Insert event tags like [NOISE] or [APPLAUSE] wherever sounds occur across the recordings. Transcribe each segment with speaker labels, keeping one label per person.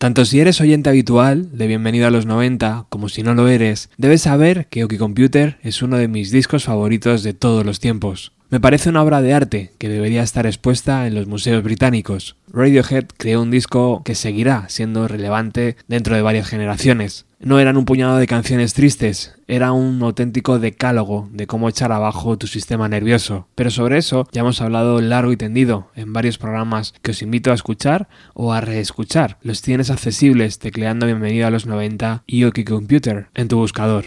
Speaker 1: Tanto si eres oyente habitual de Bienvenido a los 90 como si no lo eres, debes saber que Oki Computer es uno de mis discos favoritos de todos los tiempos. Me parece una obra de arte que debería estar expuesta en los museos británicos. Radiohead creó un disco que seguirá siendo relevante dentro de varias generaciones. No eran un puñado de canciones tristes, era un auténtico decálogo de cómo echar abajo tu sistema nervioso. Pero sobre eso ya hemos hablado largo y tendido en varios programas que os invito a escuchar o a reescuchar. Los tienes accesibles tecleando Bienvenido a los 90 y Oki Computer en tu buscador.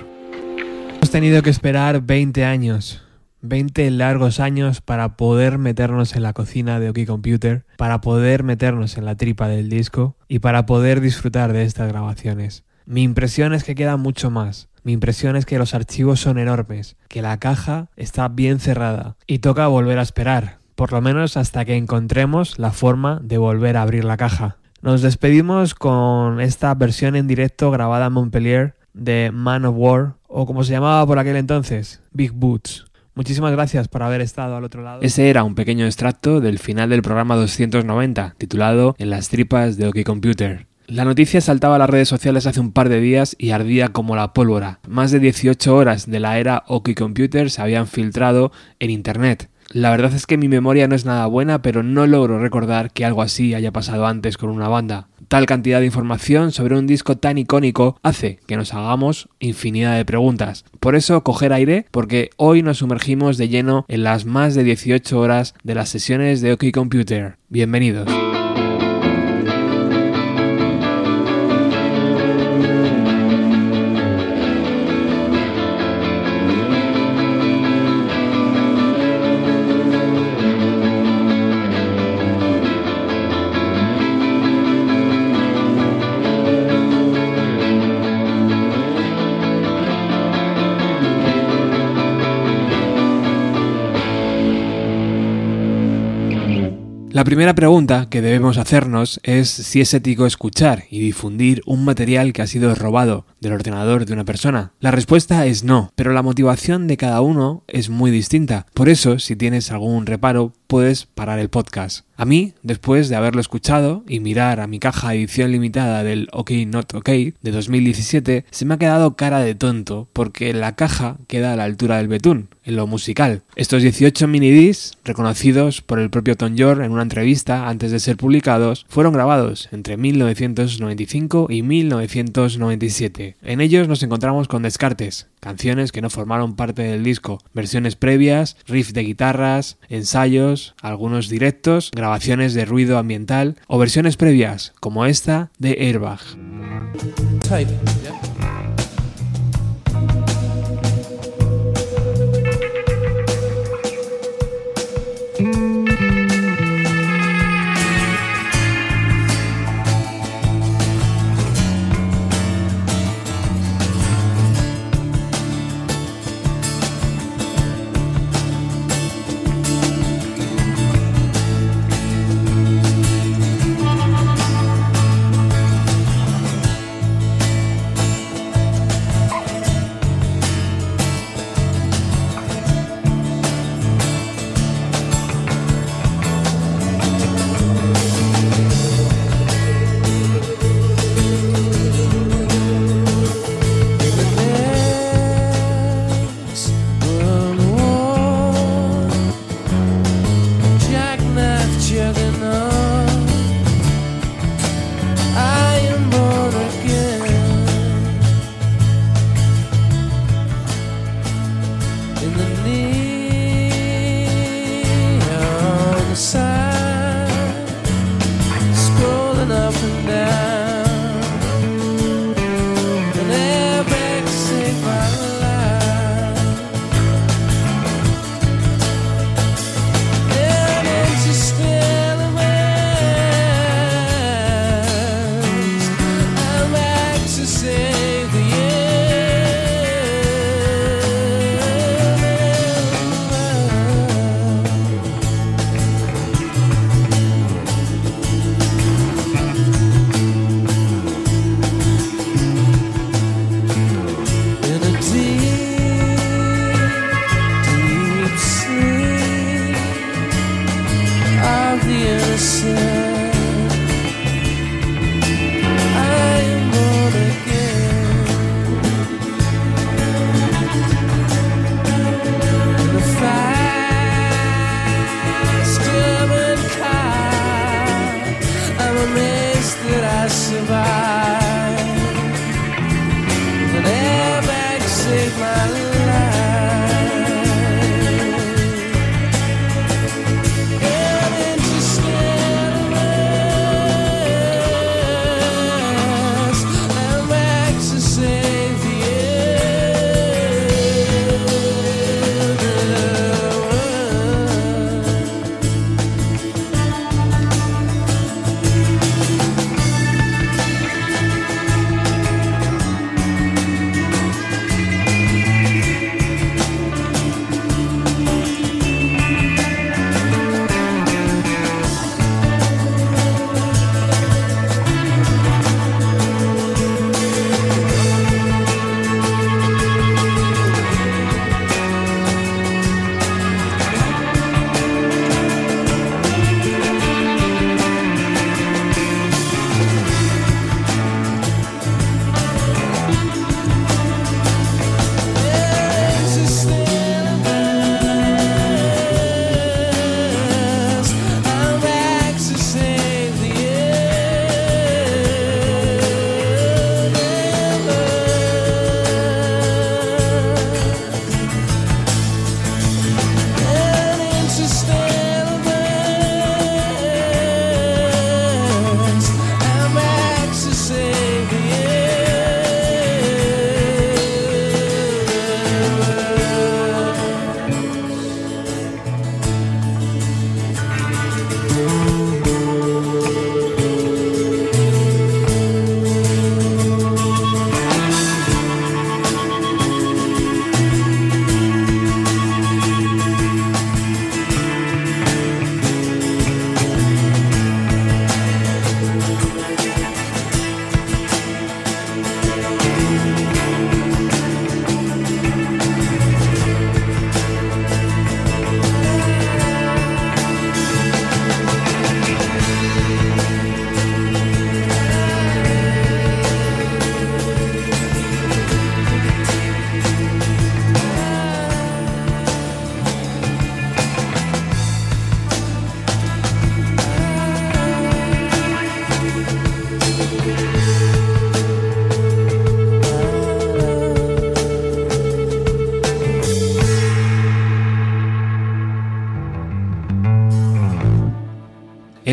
Speaker 1: Hemos tenido que esperar 20 años 20 largos años para poder meternos en la cocina de Oki Computer, para poder meternos en la tripa del disco y para poder disfrutar de estas grabaciones. Mi impresión es que queda mucho más. Mi impresión es que los archivos son enormes, que la caja está bien cerrada y toca volver a esperar, por lo menos hasta que encontremos la forma de volver a abrir la caja. Nos despedimos con esta versión en directo grabada en Montpellier de Man of War, o como se llamaba por aquel entonces, Big Boots. Muchísimas gracias por haber estado al otro lado. Ese era un pequeño extracto del final del programa 290, titulado En las tripas de OK Computer. La noticia saltaba a las redes sociales hace un par de días y ardía como la pólvora. Más de 18 horas de la era OK Computer se habían filtrado en Internet. La verdad es que mi memoria no es nada buena, pero no logro recordar que algo así haya pasado antes con una banda. Tal cantidad de información sobre un disco tan icónico hace que nos hagamos infinidad de preguntas. Por eso coger aire, porque hoy nos sumergimos de lleno en las más de 18 horas de las sesiones de OK Computer. Bienvenidos. La primera pregunta que debemos hacernos es si es ético escuchar y difundir un material que ha sido robado del ordenador de una persona. La respuesta es no, pero la motivación de cada uno es muy distinta. Por eso, si tienes algún reparo, puedes parar el podcast. A mí, después de haberlo escuchado y mirar a mi caja edición limitada del OK Not OK de 2017, se me ha quedado cara de tonto porque la caja queda a la altura del betún, en lo musical. Estos 18 minidis, reconocidos por el propio Tom York en una entrevista antes de ser publicados, fueron grabados entre 1995 y 1997. En ellos nos encontramos con descartes, canciones que no formaron parte del disco, versiones previas, riffs de guitarras, ensayos, algunos directos, grabaciones de ruido ambiental o versiones previas, como esta de Airbag.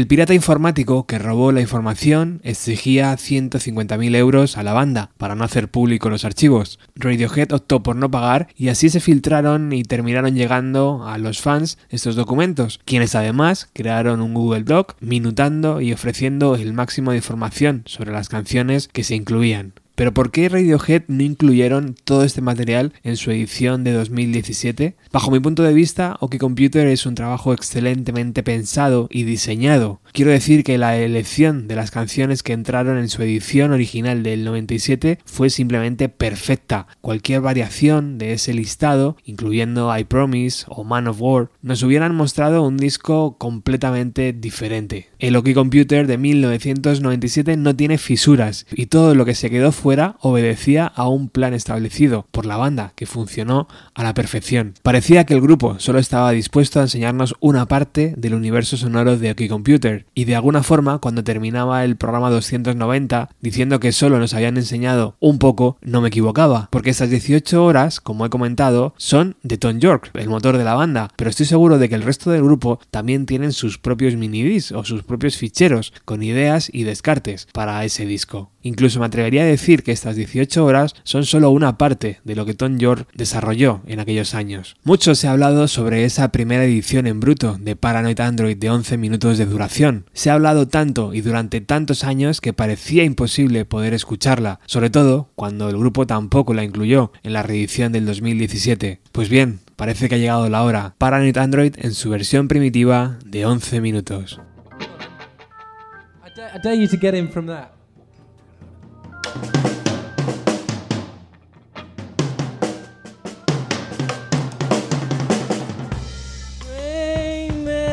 Speaker 1: Pirata informático que robó la información exigía 150.000 euros a la banda para no hacer público los archivos. Radiohead optó por no pagar y así se filtraron y terminaron llegando a los fans estos documentos, quienes además crearon un Google Doc minutando y ofreciendo el máximo de información sobre las canciones que se incluían. Pero ¿por qué Radiohead no incluyeron todo este material en su edición de 2017? Bajo mi punto de vista, OK Computer es un trabajo excelentemente pensado y diseñado. Quiero decir que la elección de las canciones que entraron en su edición original del 97 fue simplemente perfecta. Cualquier variación de ese listado, incluyendo I Promise o Man of War, nos hubieran mostrado un disco completamente diferente. El OK Computer de 1997 no tiene fisuras y todo lo que se quedó fue obedecía a un plan establecido por la banda que funcionó a la perfección. Parecía que el grupo solo estaba dispuesto a enseñarnos una parte del universo sonoro de OK Computer y de alguna forma cuando terminaba el programa 290 diciendo que solo nos habían enseñado un poco, no me equivocaba, porque estas 18 horas, como he comentado, son de Tom York, el motor de la banda, pero estoy seguro de que el resto del grupo también tienen sus propios minidiscs o sus propios ficheros con ideas y descartes para ese disco. Incluso me atrevería a decir que estas 18 horas son solo una parte de lo que Tom York desarrolló en aquellos años. Mucho se ha hablado sobre esa primera edición en bruto de Paranoid Android de 11 minutos de duración. Se ha hablado tanto y durante tantos años que parecía imposible poder escucharla, sobre todo cuando el grupo tampoco la incluyó en la reedición del 2017. Pues bien, parece que ha llegado la hora. Paranoid Android en su versión primitiva de 11 minutos.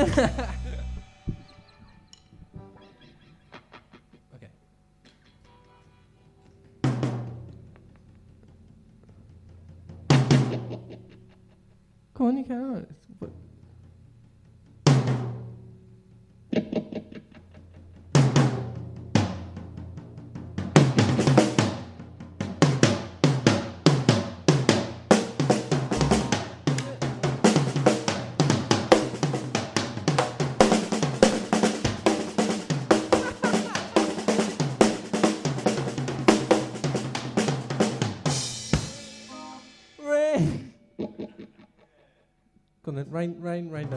Speaker 1: Amen. [LAUGHS]
Speaker 2: Con el rain, rain,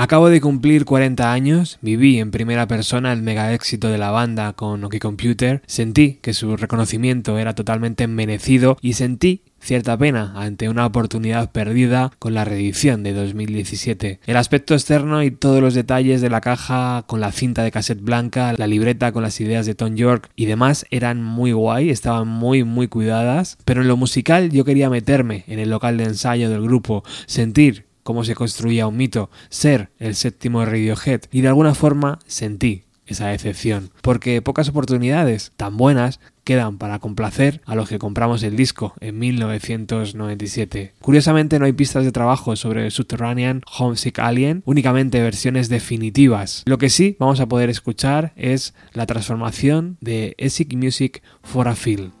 Speaker 2: Acabo de cumplir 40 años, viví en primera persona el mega éxito de la banda con OK Computer, sentí que su reconocimiento era totalmente merecido y sentí cierta pena ante una oportunidad perdida con la reedición de 2017. El aspecto externo y todos los detalles de la caja con la cinta de cassette blanca, la libreta con las ideas de Tom York y demás eran muy guay, estaban muy muy cuidadas, pero en lo musical yo quería meterme en el local de ensayo del grupo, sentir cómo se construía un mito, ser el séptimo Radiohead y de alguna forma sentí esa decepción, porque pocas oportunidades tan buenas quedan para complacer a los que compramos el disco en 1997. Curiosamente no hay pistas de trabajo sobre Subterranean Homesick Alien, únicamente versiones definitivas. Lo que sí vamos a poder escuchar es la transformación de Esic Music for a Feel.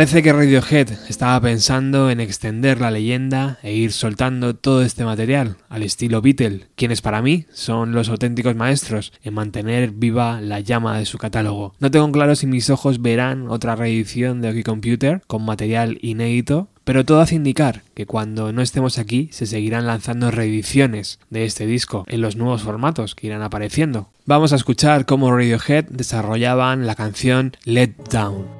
Speaker 2: Parece que Radiohead estaba pensando en extender la leyenda e ir soltando todo este material al estilo Beatle, quienes para mí son los auténticos maestros en mantener viva la llama de su catálogo. No tengo claro si mis ojos verán otra reedición de OK Computer con material inédito,
Speaker 1: pero todo hace indicar que cuando no estemos aquí se seguirán lanzando reediciones de este disco en los nuevos formatos que irán apareciendo. Vamos a escuchar cómo Radiohead desarrollaban la canción Let Down.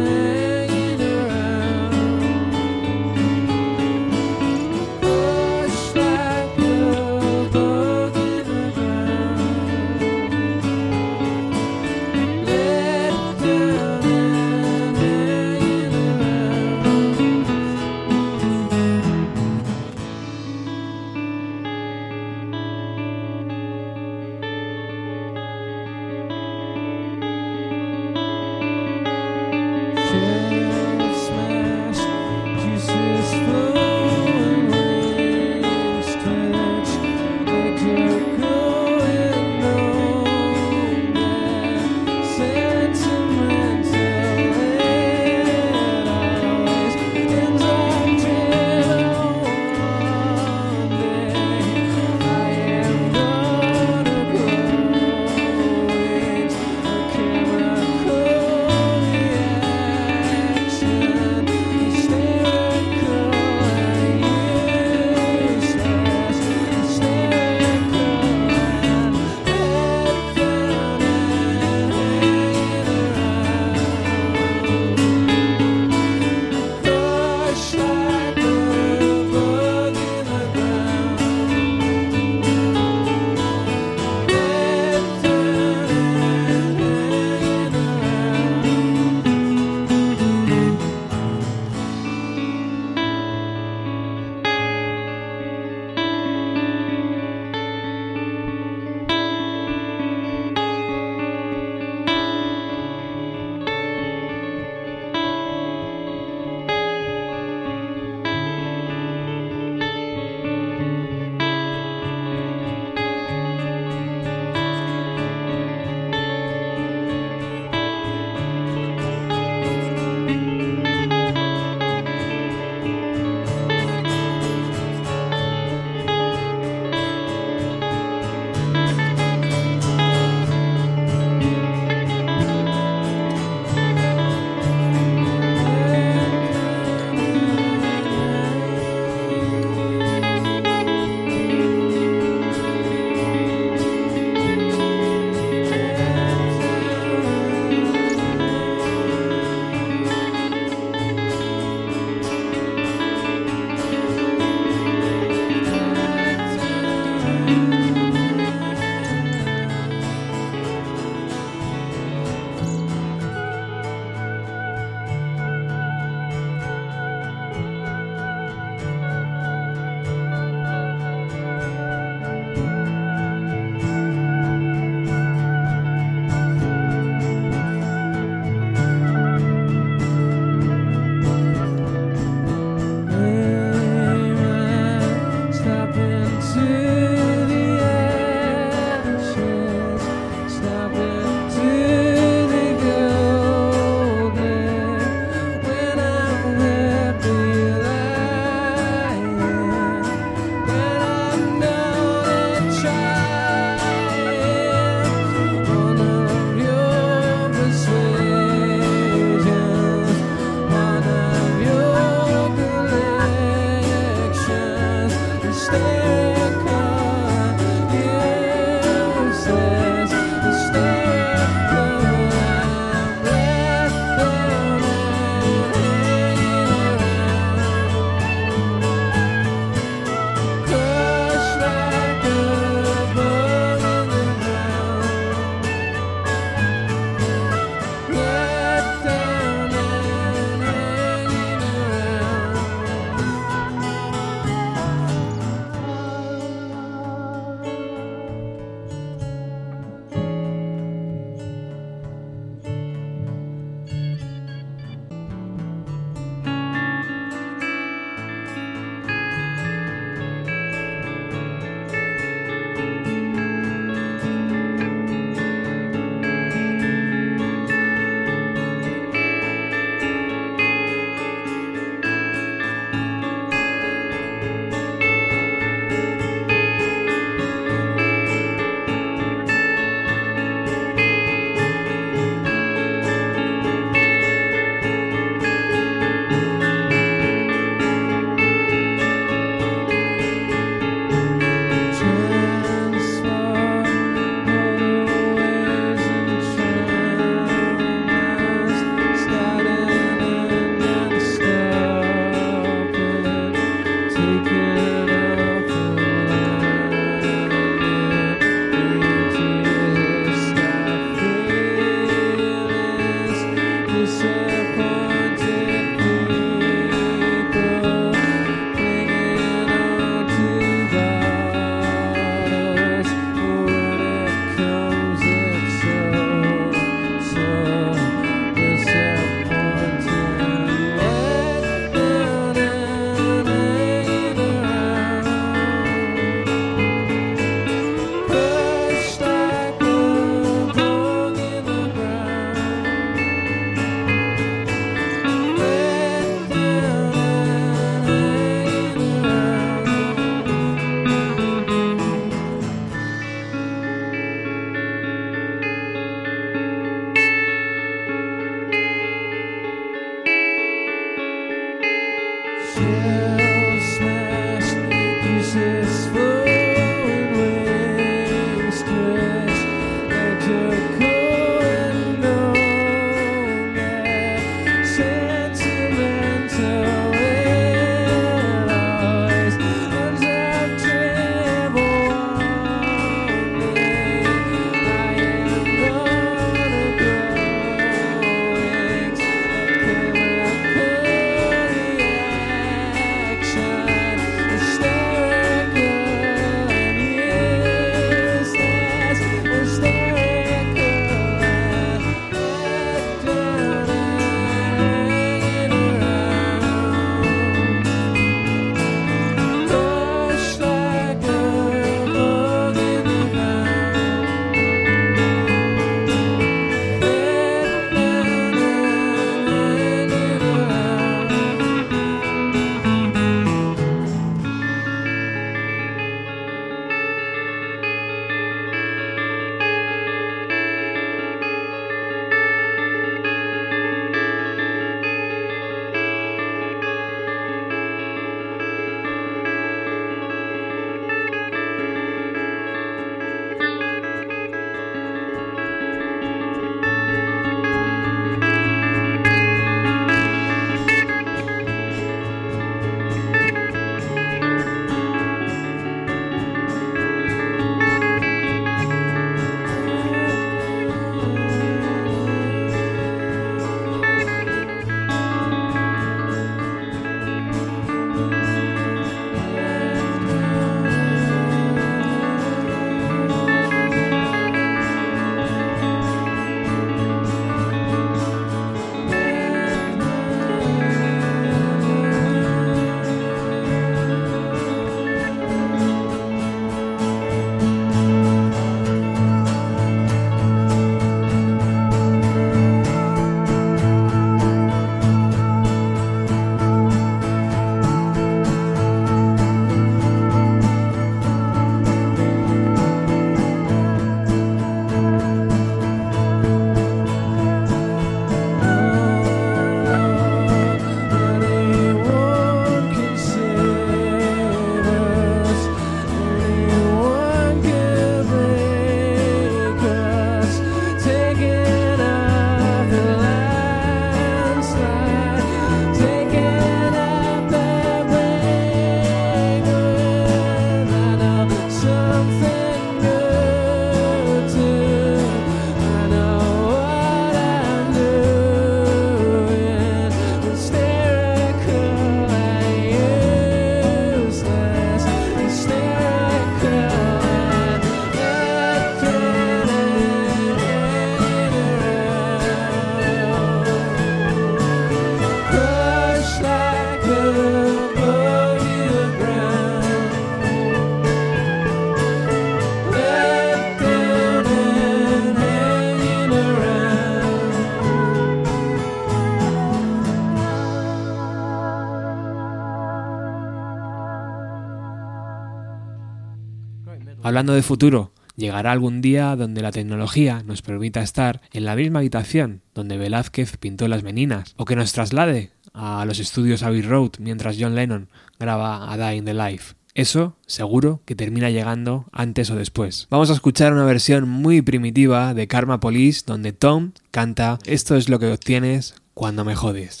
Speaker 2: Hablando de futuro, llegará algún día donde la tecnología nos permita estar en la misma habitación donde Velázquez pintó las meninas, o que nos traslade a los estudios Abbey Road mientras John Lennon graba a Die in the Life. Eso seguro que termina llegando antes o después. Vamos a escuchar una versión muy primitiva de Karma Police donde Tom canta Esto es lo que obtienes cuando me jodes.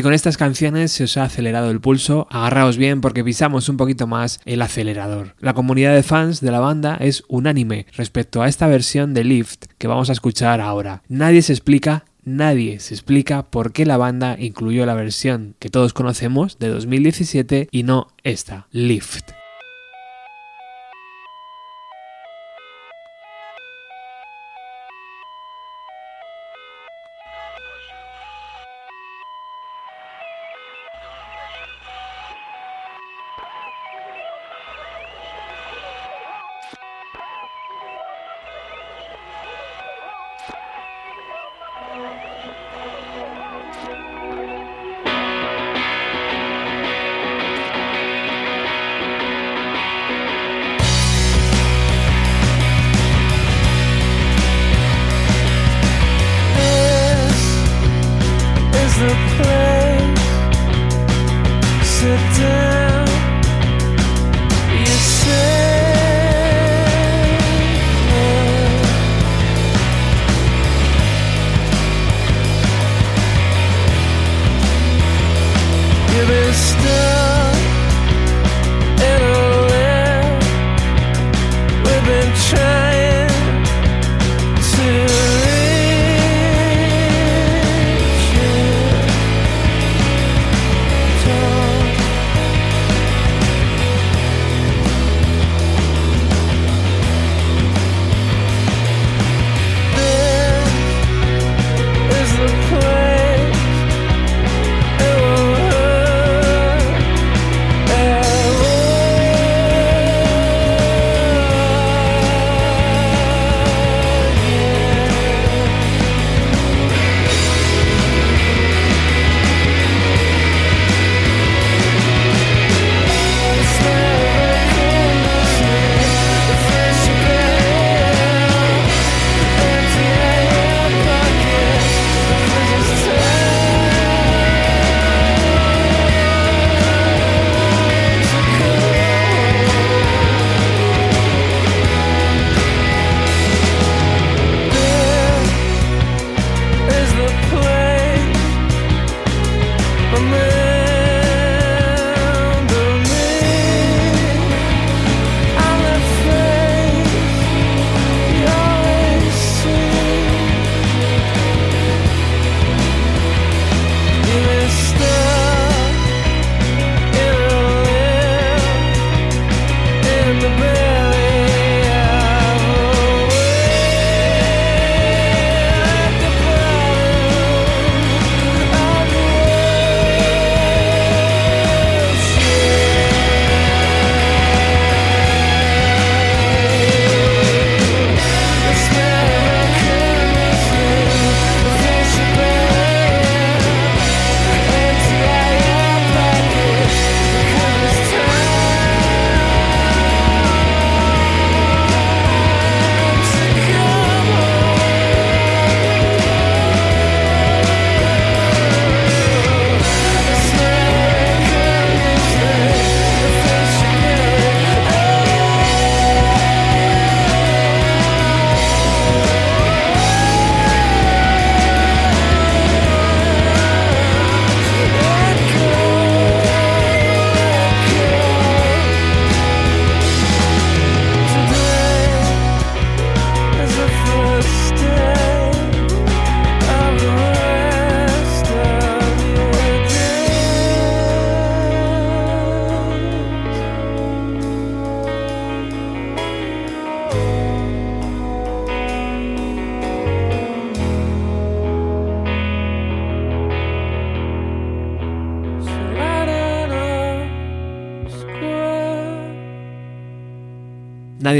Speaker 2: Si con estas canciones se os ha acelerado el pulso, agarraos bien porque pisamos un poquito más el acelerador. La comunidad de fans de la banda es unánime respecto a esta versión de Lift que vamos a escuchar ahora. Nadie se explica nadie se explica por qué la banda incluyó la versión que todos conocemos de 2017 y no esta, Lift.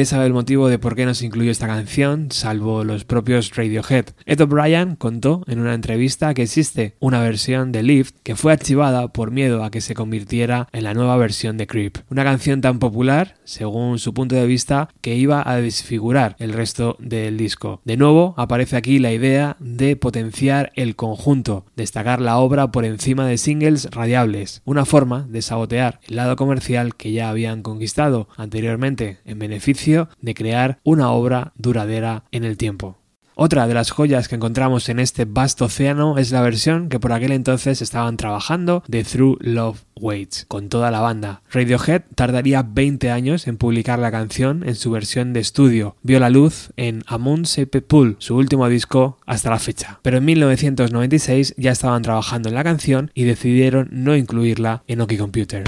Speaker 2: Nadie sabe el motivo de por qué no se incluyó esta canción, salvo los propios Radiohead. Ed O'Brien contó en una entrevista que existe una versión de Lift que fue archivada por miedo a que se convirtiera en la nueva versión de Creep. Una canción tan popular, según su punto de vista, que iba a desfigurar el resto del disco. De nuevo, aparece aquí la idea de potenciar el conjunto, destacar la obra por encima de singles radiables, una forma de sabotear el lado comercial que ya habían conquistado anteriormente en beneficio de crear una obra duradera en el tiempo.
Speaker 1: Otra de las joyas que encontramos en este vasto océano es la versión que por aquel entonces estaban trabajando de Through Love Waits con toda la banda. Radiohead tardaría 20 años en publicar la canción en su versión de estudio. Vio la luz en Amun Pool, su último disco hasta la fecha. Pero en 1996 ya estaban trabajando en la canción y decidieron no incluirla en Oki Computer.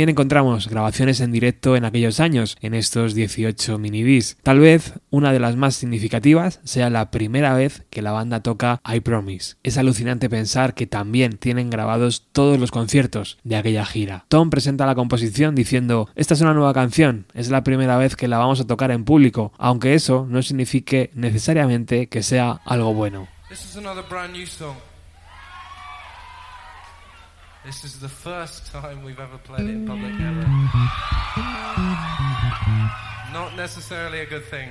Speaker 1: También encontramos grabaciones en directo en aquellos años, en estos 18 minidis. Tal vez una de las más significativas sea la primera vez que la banda toca I Promise. Es alucinante pensar que también tienen grabados todos los conciertos de aquella gira. Tom presenta la composición diciendo, esta es una nueva canción, es la primera vez que la vamos a tocar en público, aunque eso no signifique necesariamente que sea algo bueno.
Speaker 2: This is the first time we've ever played it in public ever. Mm-hmm. Not necessarily a good thing.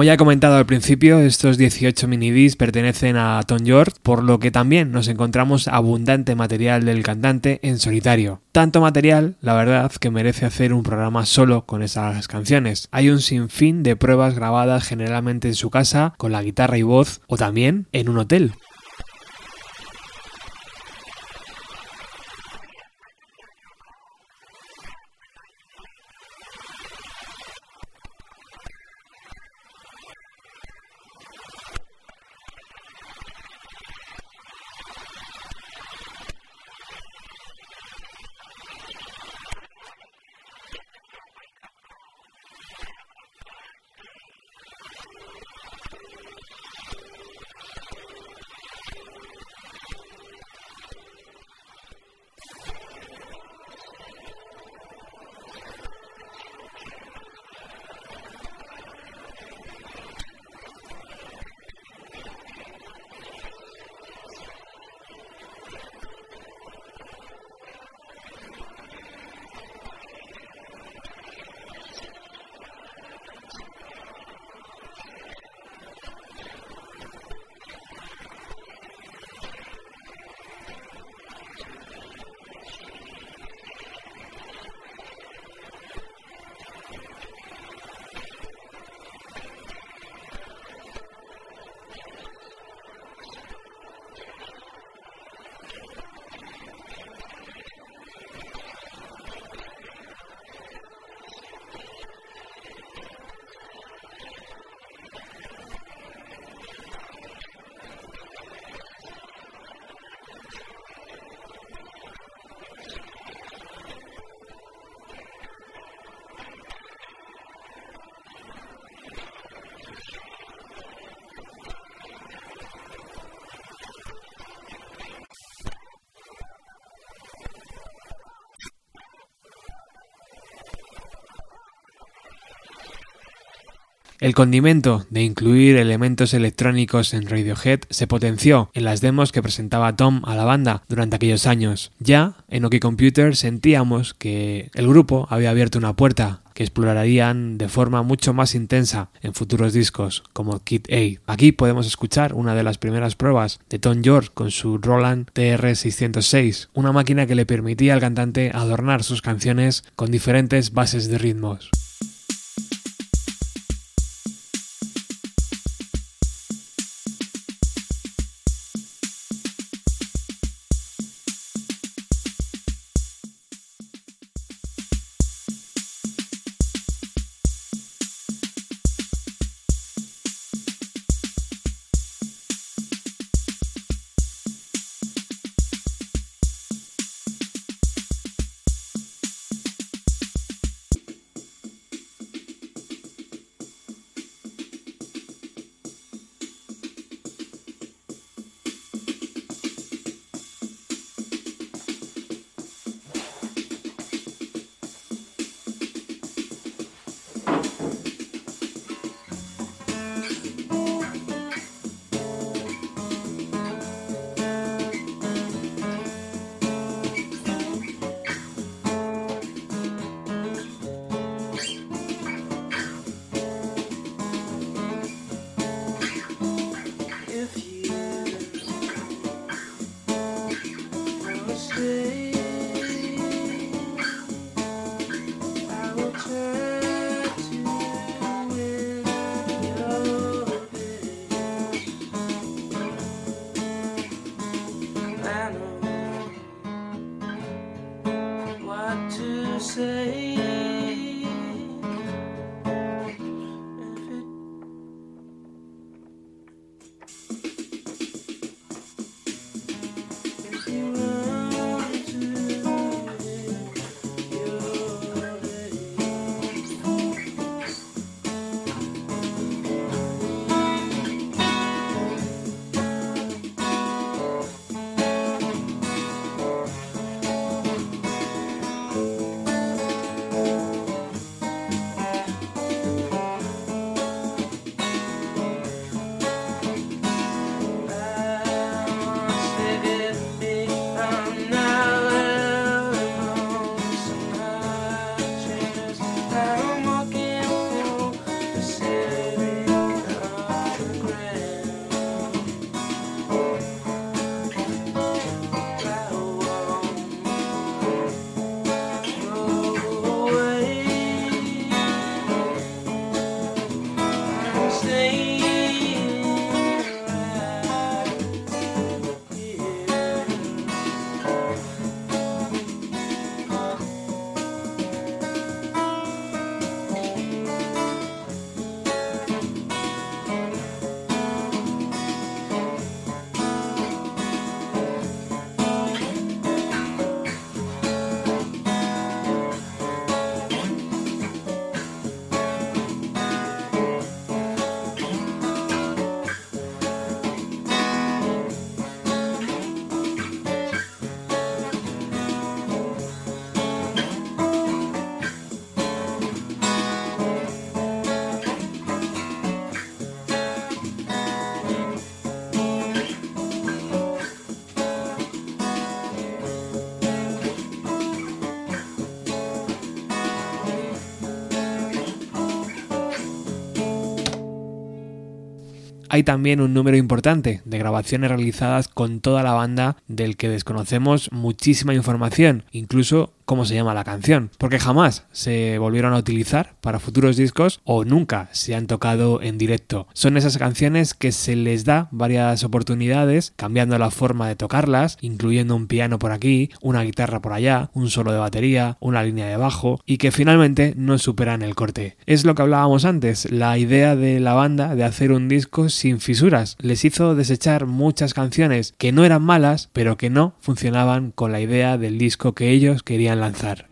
Speaker 1: Como ya he comentado al principio, estos 18 minidis pertenecen a Tom York, por lo que también nos encontramos abundante material del cantante en solitario. Tanto material, la verdad, que merece hacer un programa solo con esas canciones. Hay un sinfín de pruebas grabadas generalmente en su casa, con la guitarra y voz, o también en un hotel. El condimento de incluir elementos electrónicos en Radiohead se potenció en las demos que presentaba Tom a la banda durante aquellos años. Ya en OK Computer sentíamos que el grupo había abierto una puerta que explorarían de forma mucho más intensa en futuros discos como Kid A. Aquí podemos escuchar una de las primeras pruebas de Tom York con su Roland TR-606, una máquina que le permitía al cantante adornar sus canciones con diferentes bases de ritmos. Hay también un número importante de grabaciones realizadas con toda la banda del que desconocemos muchísima información, incluso cómo se llama la canción, porque jamás se volvieron a utilizar para futuros discos o nunca se han tocado en directo. Son esas canciones que se les da varias oportunidades, cambiando la forma de tocarlas, incluyendo un piano por aquí, una guitarra por allá, un solo de batería, una línea de bajo, y que finalmente no superan el corte. Es lo que hablábamos antes, la idea de la banda de hacer un disco sin fisuras. Les hizo desechar muchas canciones que no eran malas, pero que no funcionaban con la idea del disco que ellos querían lanzar.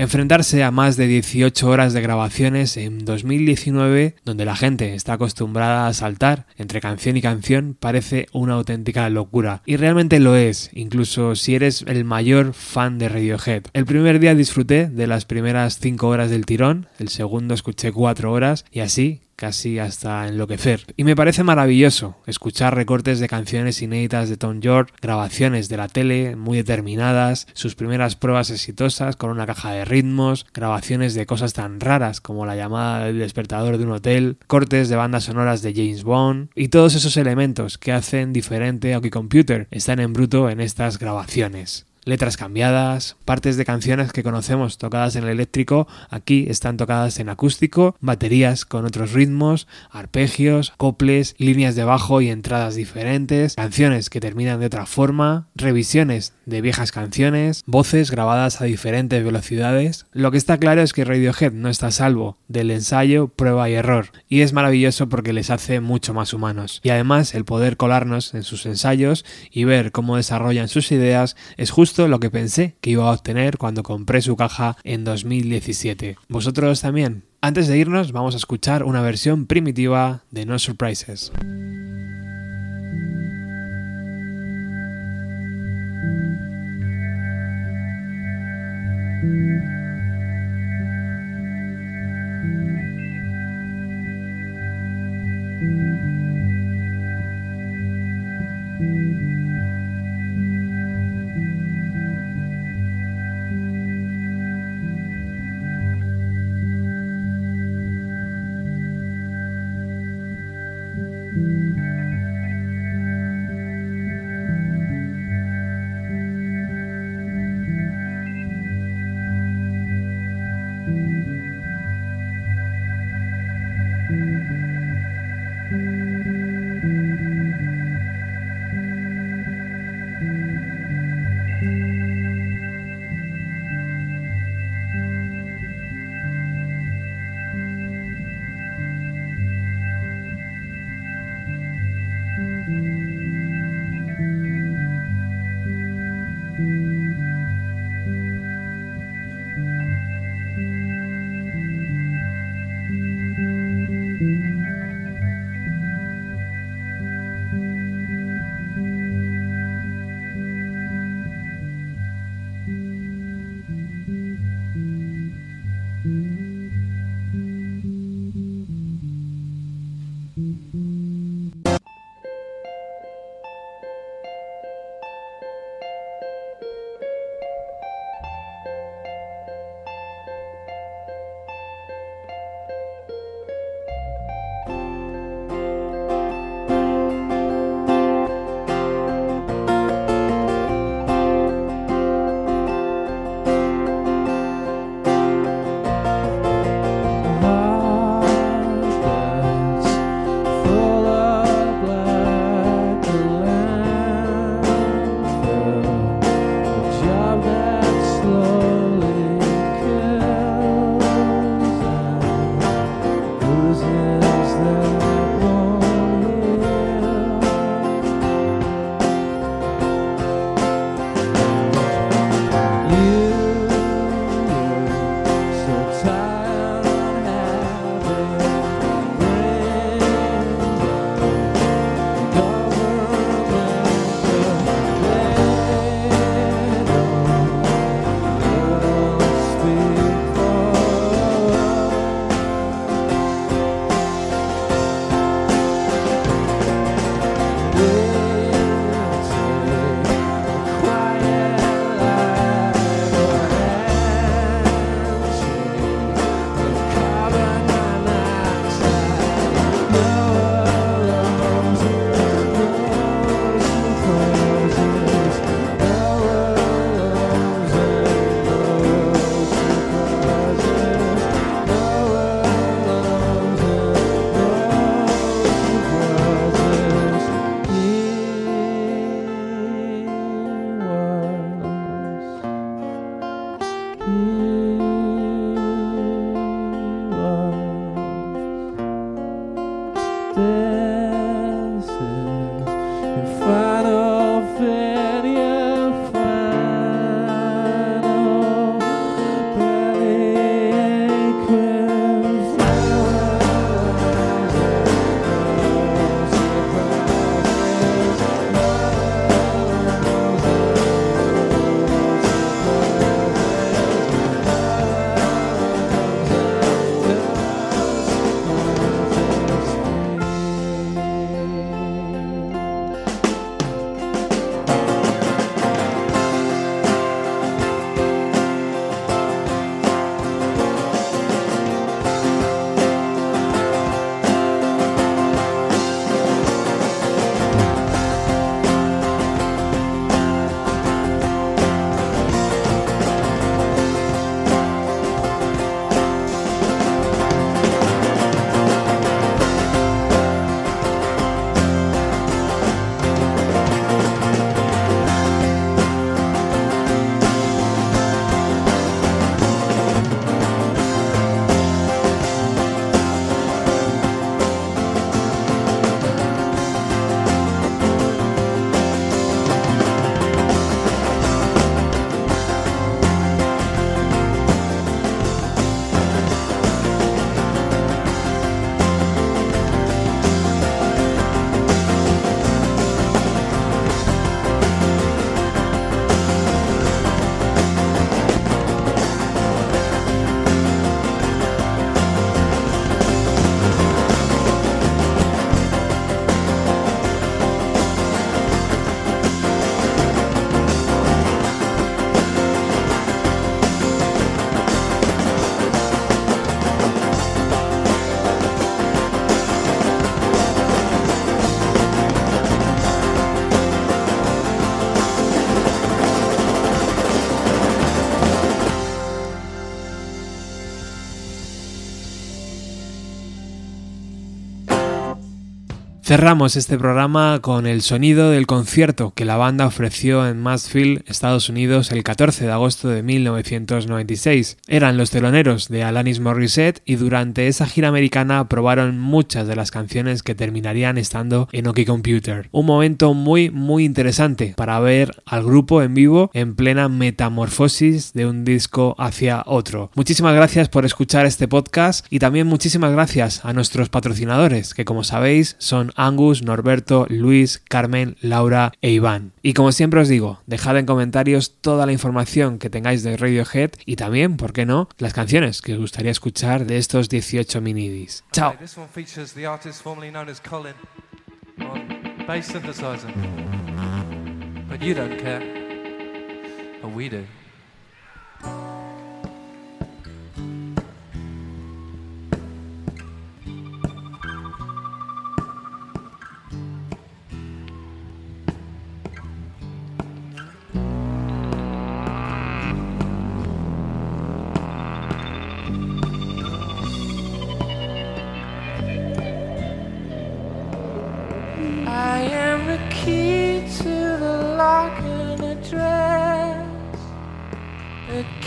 Speaker 1: Enfrentarse a más de 18 horas de grabaciones en 2019, donde la gente está acostumbrada a saltar entre canción y canción, parece una auténtica locura. Y realmente lo es, incluso si eres el mayor fan de Radiohead. El primer día disfruté de las primeras 5 horas del tirón, el segundo escuché 4 horas y así casi hasta enloquecer. Y me parece maravilloso escuchar recortes de canciones inéditas de Tom York, grabaciones de la tele muy determinadas, sus primeras pruebas exitosas con una caja de ritmos, grabaciones de cosas tan raras como la llamada del despertador de un hotel, cortes de bandas sonoras de James Bond y todos esos elementos que hacen diferente a Computer están en bruto en estas grabaciones letras cambiadas, partes de canciones que conocemos tocadas en el eléctrico, aquí están tocadas en acústico, baterías con otros ritmos, arpegios, coples, líneas de bajo y entradas diferentes, canciones que terminan de otra forma, revisiones de viejas canciones, voces grabadas a diferentes velocidades. Lo que está claro es que Radiohead no está a salvo del ensayo, prueba y error, y es maravilloso porque les hace mucho más humanos. Y además el poder colarnos en sus ensayos y ver cómo desarrollan sus ideas es justo lo que pensé que iba a obtener cuando compré su caja en 2017. ¿Vosotros también? Antes de irnos vamos a escuchar una versión primitiva de No Surprises. Cerramos este programa con el sonido del concierto que la banda ofreció en Mansfield, Estados Unidos, el 14 de agosto de 1996. Eran los teloneros de Alanis Morissette y durante esa gira americana probaron muchas de las canciones que terminarían estando en OK Computer. Un momento muy muy interesante para ver al grupo en vivo en plena metamorfosis de un disco hacia otro. Muchísimas gracias por escuchar este podcast y también muchísimas gracias a nuestros patrocinadores que como sabéis son Angus, Norberto, Luis, Carmen, Laura e Iván. Y como siempre os digo, dejad en comentarios toda la información que tengáis de Radiohead y también, ¿por qué no?, las canciones que os gustaría escuchar de estos 18 minidis. ¡Chao!
Speaker 3: But you don't care.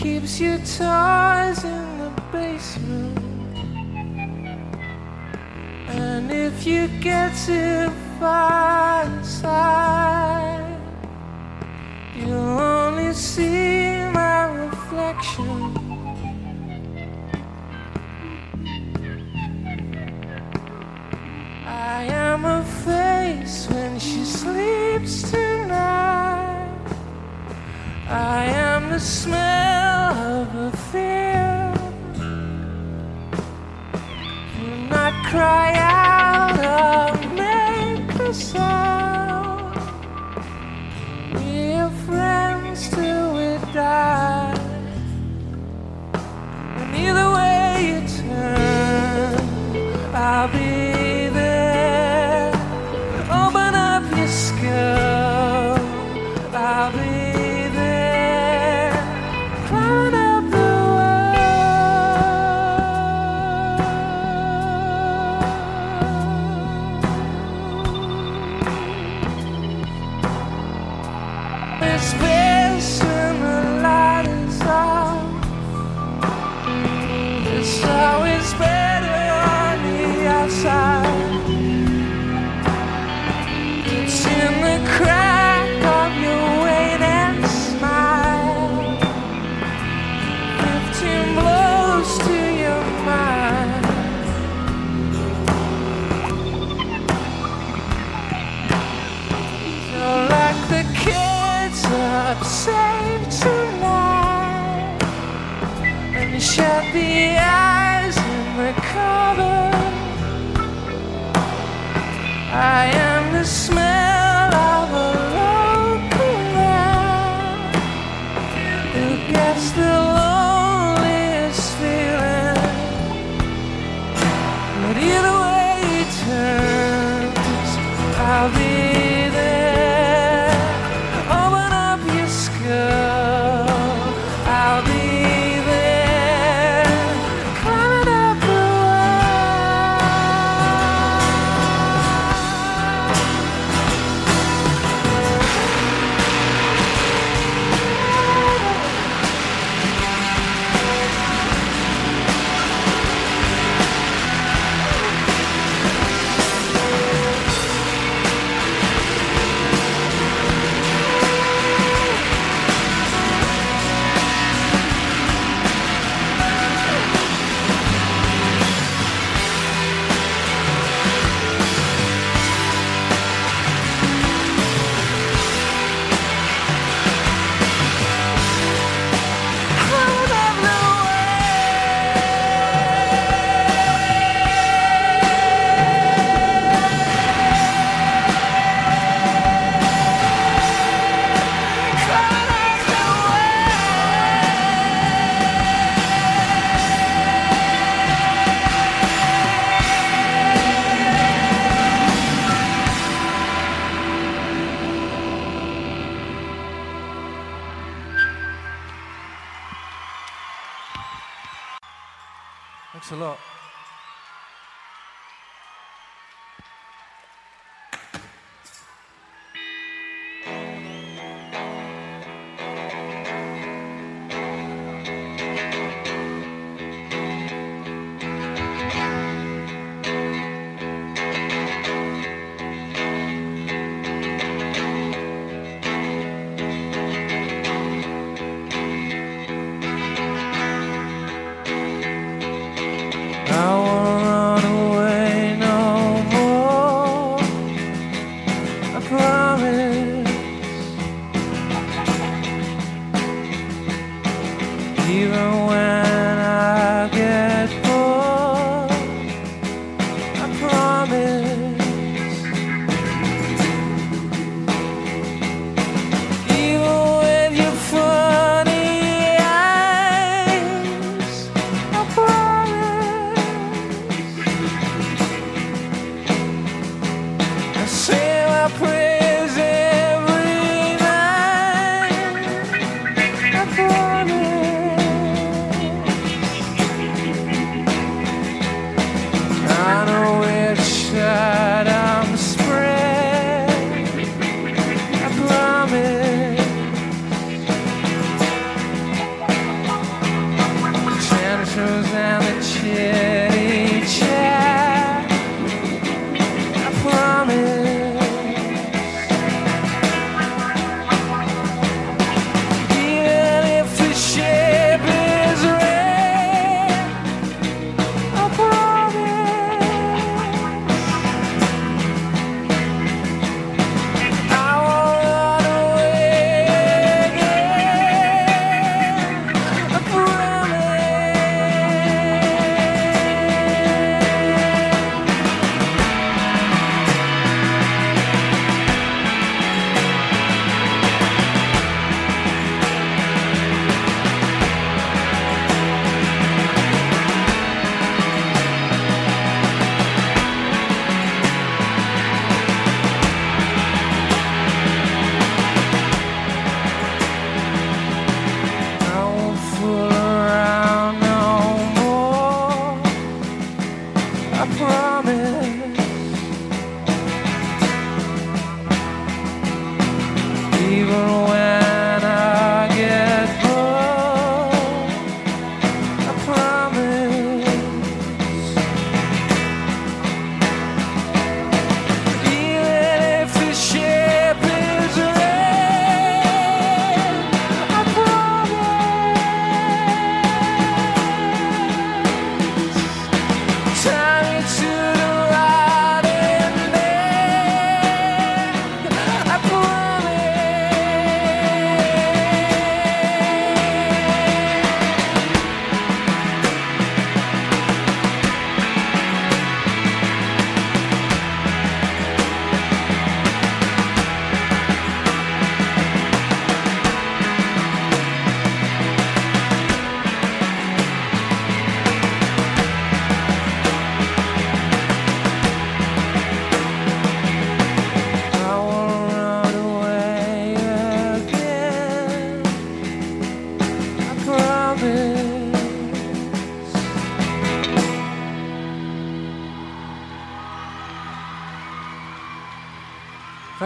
Speaker 2: Keeps your toys in the basement. And if you get too far inside, you'll only see my reflection. I am her face when she sleeps tonight. I am the smell cry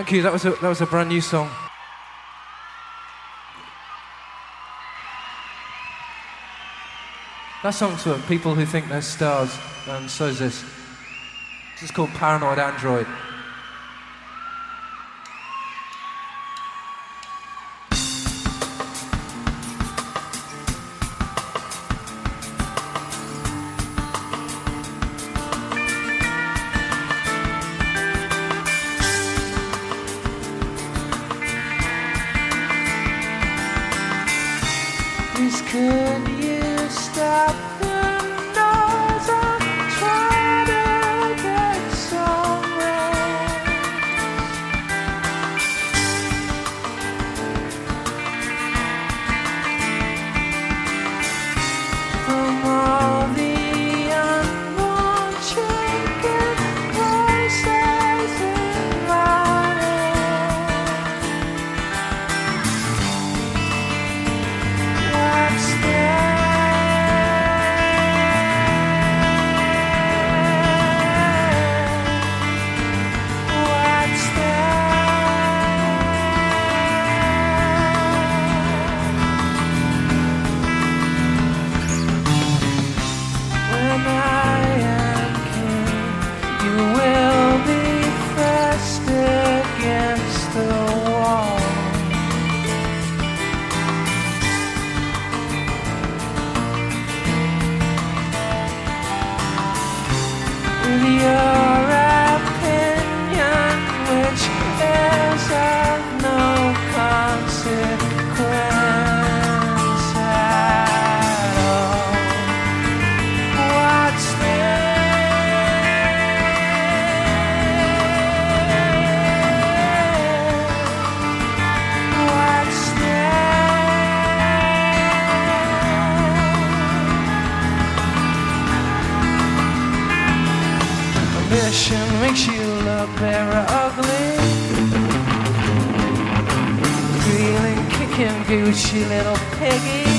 Speaker 2: Thank you. That was a, that was a brand new song. That song's for people who think they're stars, and so is this. This is called Paranoid Android. fashion makes you look very ugly. Feeling kicking Gucci, little piggy.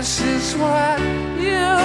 Speaker 2: This is what you